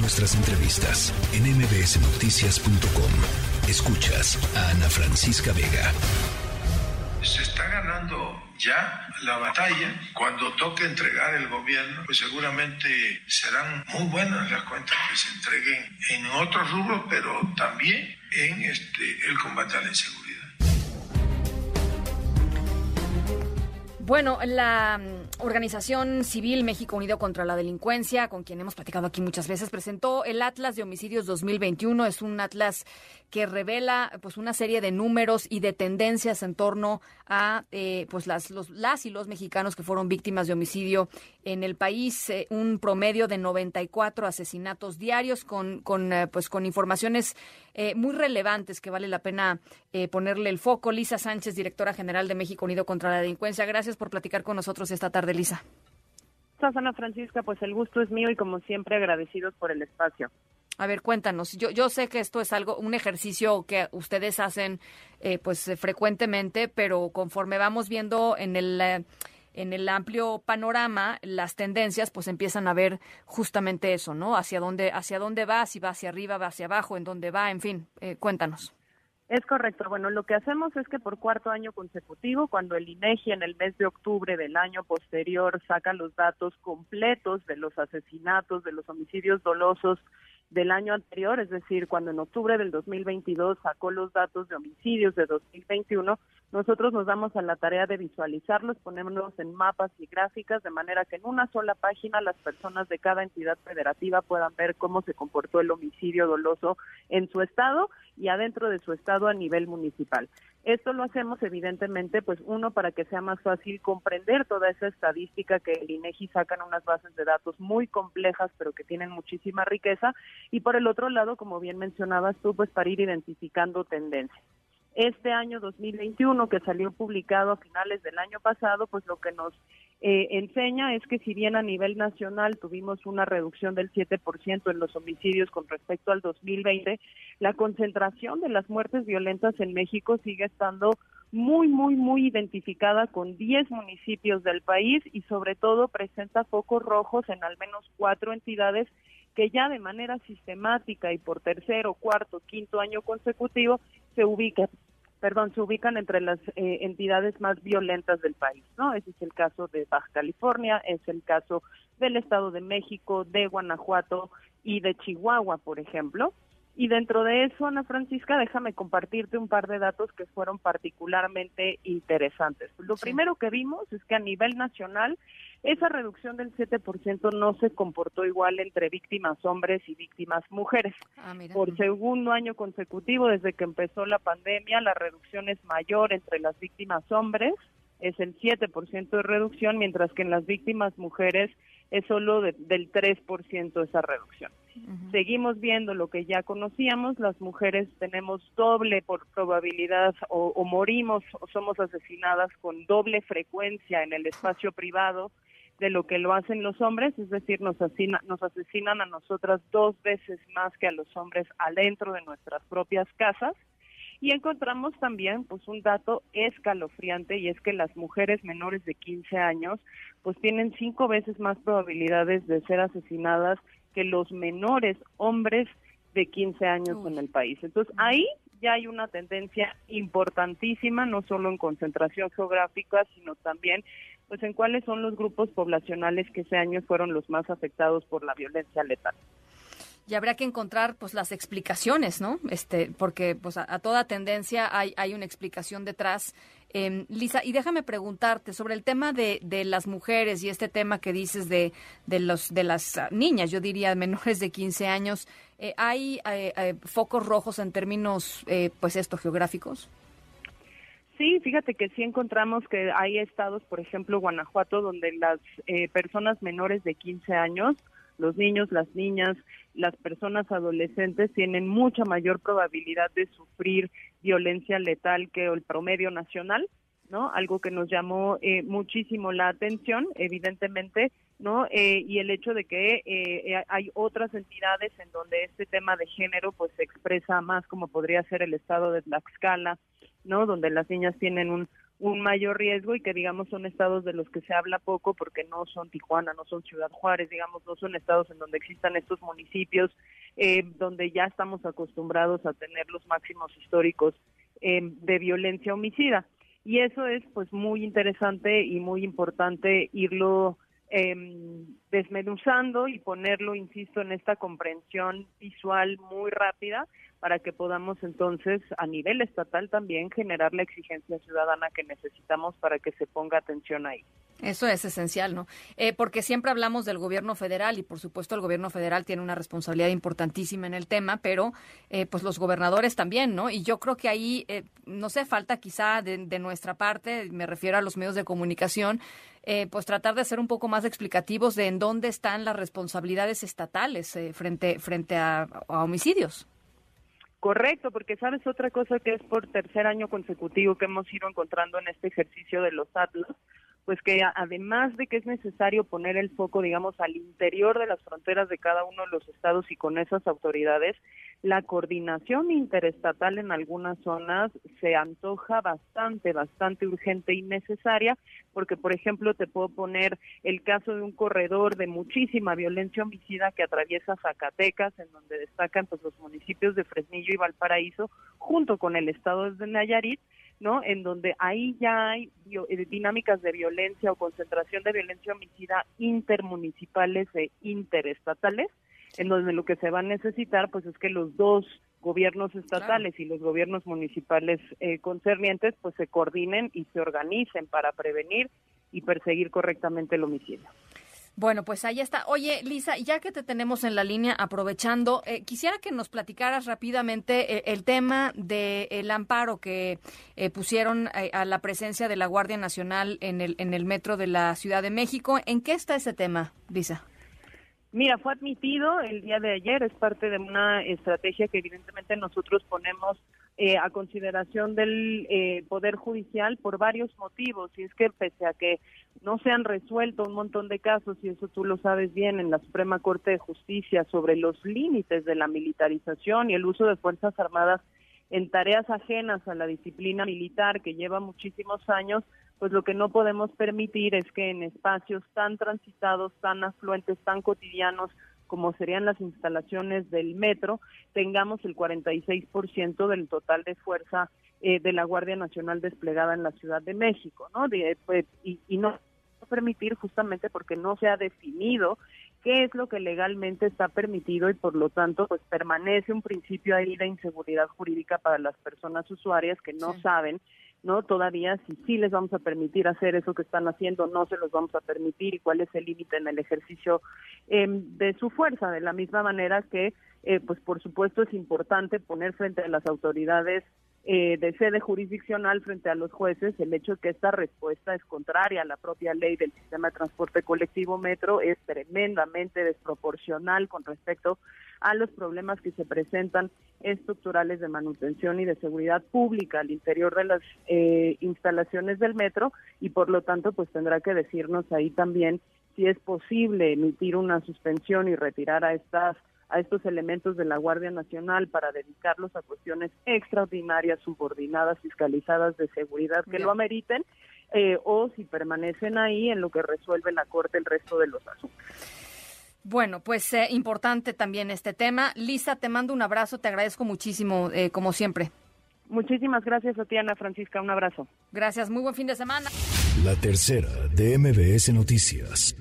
nuestras entrevistas en mbsnoticias.com. Escuchas a Ana Francisca Vega. Se está ganando ya la batalla. Cuando toque entregar el gobierno, pues seguramente serán muy buenas las cuentas que se entreguen en otros rubros, pero también en este, el combate a la inseguridad. Bueno, la organización civil México Unido contra la Delincuencia, con quien hemos platicado aquí muchas veces, presentó el Atlas de Homicidios 2021. Es un atlas que revela pues una serie de números y de tendencias en torno a eh, pues las, los, las y los mexicanos que fueron víctimas de homicidio en el país. Eh, un promedio de 94 asesinatos diarios con, con eh, pues con informaciones muy relevantes que vale la pena ponerle el foco. Lisa Sánchez, directora general de México Unido contra la Delincuencia. Gracias por platicar con nosotros esta tarde, Lisa. Ana Francisca, pues el gusto es mío y como siempre agradecidos por el espacio. A ver, cuéntanos. Yo, yo sé que esto es algo, un ejercicio que ustedes hacen eh, pues frecuentemente, pero conforme vamos viendo en el eh, en el amplio panorama las tendencias, pues empiezan a ver justamente eso, ¿no? Hacia dónde hacia dónde va, si va hacia arriba, va hacia abajo, en dónde va, en fin. Eh, cuéntanos. Es correcto. Bueno, lo que hacemos es que por cuarto año consecutivo, cuando el INEGI en el mes de octubre del año posterior saca los datos completos de los asesinatos, de los homicidios dolosos del año anterior, es decir, cuando en octubre del 2022 sacó los datos de homicidios de 2021, nosotros nos damos a la tarea de visualizarlos, ponerlos en mapas y gráficas de manera que en una sola página las personas de cada entidad federativa puedan ver cómo se comportó el homicidio doloso en su estado y adentro de su estado a nivel municipal. Esto lo hacemos evidentemente, pues uno para que sea más fácil comprender toda esa estadística que el INEGI saca en unas bases de datos muy complejas, pero que tienen muchísima riqueza, y por el otro lado, como bien mencionabas tú, pues para ir identificando tendencias. Este año 2021, que salió publicado a finales del año pasado, pues lo que nos eh, enseña es que si bien a nivel nacional tuvimos una reducción del 7% en los homicidios con respecto al 2020, la concentración de las muertes violentas en México sigue estando muy, muy, muy identificada con 10 municipios del país y sobre todo presenta focos rojos en al menos cuatro entidades que ya de manera sistemática y por tercero, cuarto, quinto año consecutivo se ubican perdón, se ubican entre las eh, entidades más violentas del país, ¿no? Ese es el caso de Baja California, es el caso del Estado de México, de Guanajuato y de Chihuahua, por ejemplo. Y dentro de eso, Ana Francisca, déjame compartirte un par de datos que fueron particularmente interesantes. Lo primero que vimos es que a nivel nacional esa reducción del 7% no se comportó igual entre víctimas hombres y víctimas mujeres. Ah, Por segundo año consecutivo, desde que empezó la pandemia, la reducción es mayor entre las víctimas hombres, es el 7% de reducción, mientras que en las víctimas mujeres es solo del 3% esa reducción. Seguimos viendo lo que ya conocíamos, las mujeres tenemos doble por probabilidad o, o morimos o somos asesinadas con doble frecuencia en el espacio privado de lo que lo hacen los hombres, es decir, nos, nos asesinan a nosotras dos veces más que a los hombres adentro de nuestras propias casas. Y encontramos también pues un dato escalofriante y es que las mujeres menores de 15 años pues tienen cinco veces más probabilidades de ser asesinadas que los menores hombres de 15 años en el país. Entonces ahí ya hay una tendencia importantísima, no solo en concentración geográfica, sino también pues en cuáles son los grupos poblacionales que ese año fueron los más afectados por la violencia letal. Y habrá que encontrar pues las explicaciones, ¿no? Este, porque pues a, toda tendencia hay, hay una explicación detrás. Eh, Lisa, y déjame preguntarte sobre el tema de, de, las mujeres y este tema que dices de, de, los, de las niñas, yo diría menores de 15 años. Eh, ¿Hay eh, eh, focos rojos en términos, pues esto, geográficos? Sí, fíjate que sí encontramos que hay estados, por ejemplo, Guanajuato, donde las eh, personas menores de 15 años, los niños, las niñas, las personas adolescentes tienen mucha mayor probabilidad de sufrir violencia letal que el promedio nacional. ¿no? Algo que nos llamó eh, muchísimo la atención, evidentemente, ¿no? Eh, y el hecho de que eh, hay otras entidades en donde este tema de género pues se expresa más como podría ser el estado de Tlaxcala, ¿no? Donde las niñas tienen un un mayor riesgo y que digamos son estados de los que se habla poco porque no son Tijuana, no son Ciudad Juárez, digamos, no son estados en donde existan estos municipios eh, donde ya estamos acostumbrados a tener los máximos históricos eh, de violencia homicida. Y eso es pues muy interesante y muy importante irlo eh, desmenuzando y ponerlo, insisto, en esta comprensión visual muy rápida para que podamos entonces a nivel estatal también generar la exigencia ciudadana que necesitamos para que se ponga atención ahí. Eso es esencial, ¿no? Eh, porque siempre hablamos del gobierno federal y por supuesto el gobierno federal tiene una responsabilidad importantísima en el tema, pero eh, pues los gobernadores también, ¿no? Y yo creo que ahí, eh, no sé, falta quizá de, de, nuestra parte, me refiero a los medios de comunicación, pues tratar de ser un poco más explicativos de en dónde están las responsabilidades estatales frente, frente a, a homicidios. Correcto, porque sabes otra cosa que es por tercer año consecutivo que hemos ido encontrando en este ejercicio de los atlas, pues que además de que es necesario poner el foco, digamos, al interior de las fronteras de cada uno de los estados y con esas autoridades, la coordinación interestatal en algunas zonas se antoja bastante, bastante urgente y necesaria, porque, por ejemplo, te puedo poner el caso de un corredor de muchísima violencia homicida que atraviesa Zacatecas, en donde destacan pues, los municipios de Fresnillo y Valparaíso, junto con el estado de Nayarit, ¿no? En donde ahí ya hay eh, dinámicas de violencia o concentración de violencia homicida intermunicipales e interestatales, en donde lo que se va a necesitar pues es que los dos gobiernos estatales y los gobiernos municipales eh, concernientes pues se coordinen y se organicen para prevenir y perseguir correctamente el homicidio. Bueno, pues ahí está. Oye, Lisa, ya que te tenemos en la línea, aprovechando, eh, quisiera que nos platicaras rápidamente eh, el tema del amparo que eh, pusieron a la presencia de la Guardia Nacional en el, en el metro de la Ciudad de México. ¿En qué está ese tema, Lisa? Mira, fue admitido el día de ayer, es parte de una estrategia que evidentemente nosotros ponemos eh, a consideración del eh, Poder Judicial por varios motivos. Y es que pese a que no se han resuelto un montón de casos, y eso tú lo sabes bien, en la Suprema Corte de Justicia sobre los límites de la militarización y el uso de Fuerzas Armadas en tareas ajenas a la disciplina militar que lleva muchísimos años, pues lo que no podemos permitir es que en espacios tan transitados, tan afluentes, tan cotidianos, como serían las instalaciones del metro, tengamos el 46% del total de fuerza eh, de la Guardia Nacional desplegada en la Ciudad de México, ¿no? pues, y, y no permitir justamente porque no se ha definido qué es lo que legalmente está permitido y por lo tanto pues permanece un principio ahí de inseguridad jurídica para las personas usuarias que no saben no todavía si sí les vamos a permitir hacer eso que están haciendo no se los vamos a permitir y cuál es el límite en el ejercicio em, de su fuerza. De la misma manera que eh, pues por supuesto es importante poner frente a las autoridades eh, de sede jurisdiccional frente a los jueces, el hecho de que esta respuesta es contraria a la propia ley del sistema de transporte colectivo metro es tremendamente desproporcional con respecto a los problemas que se presentan estructurales de manutención y de seguridad pública al interior de las eh, instalaciones del metro y por lo tanto pues tendrá que decirnos ahí también si es posible emitir una suspensión y retirar a estas a estos elementos de la Guardia Nacional para dedicarlos a cuestiones extraordinarias, subordinadas, fiscalizadas de seguridad que lo ameriten, eh, o si permanecen ahí en lo que resuelve la Corte el resto de los asuntos. Bueno, pues eh, importante también este tema. Lisa, te mando un abrazo, te agradezco muchísimo, eh, como siempre. Muchísimas gracias a ti, Ana Francisca, un abrazo. Gracias, muy buen fin de semana. La tercera de MBS Noticias.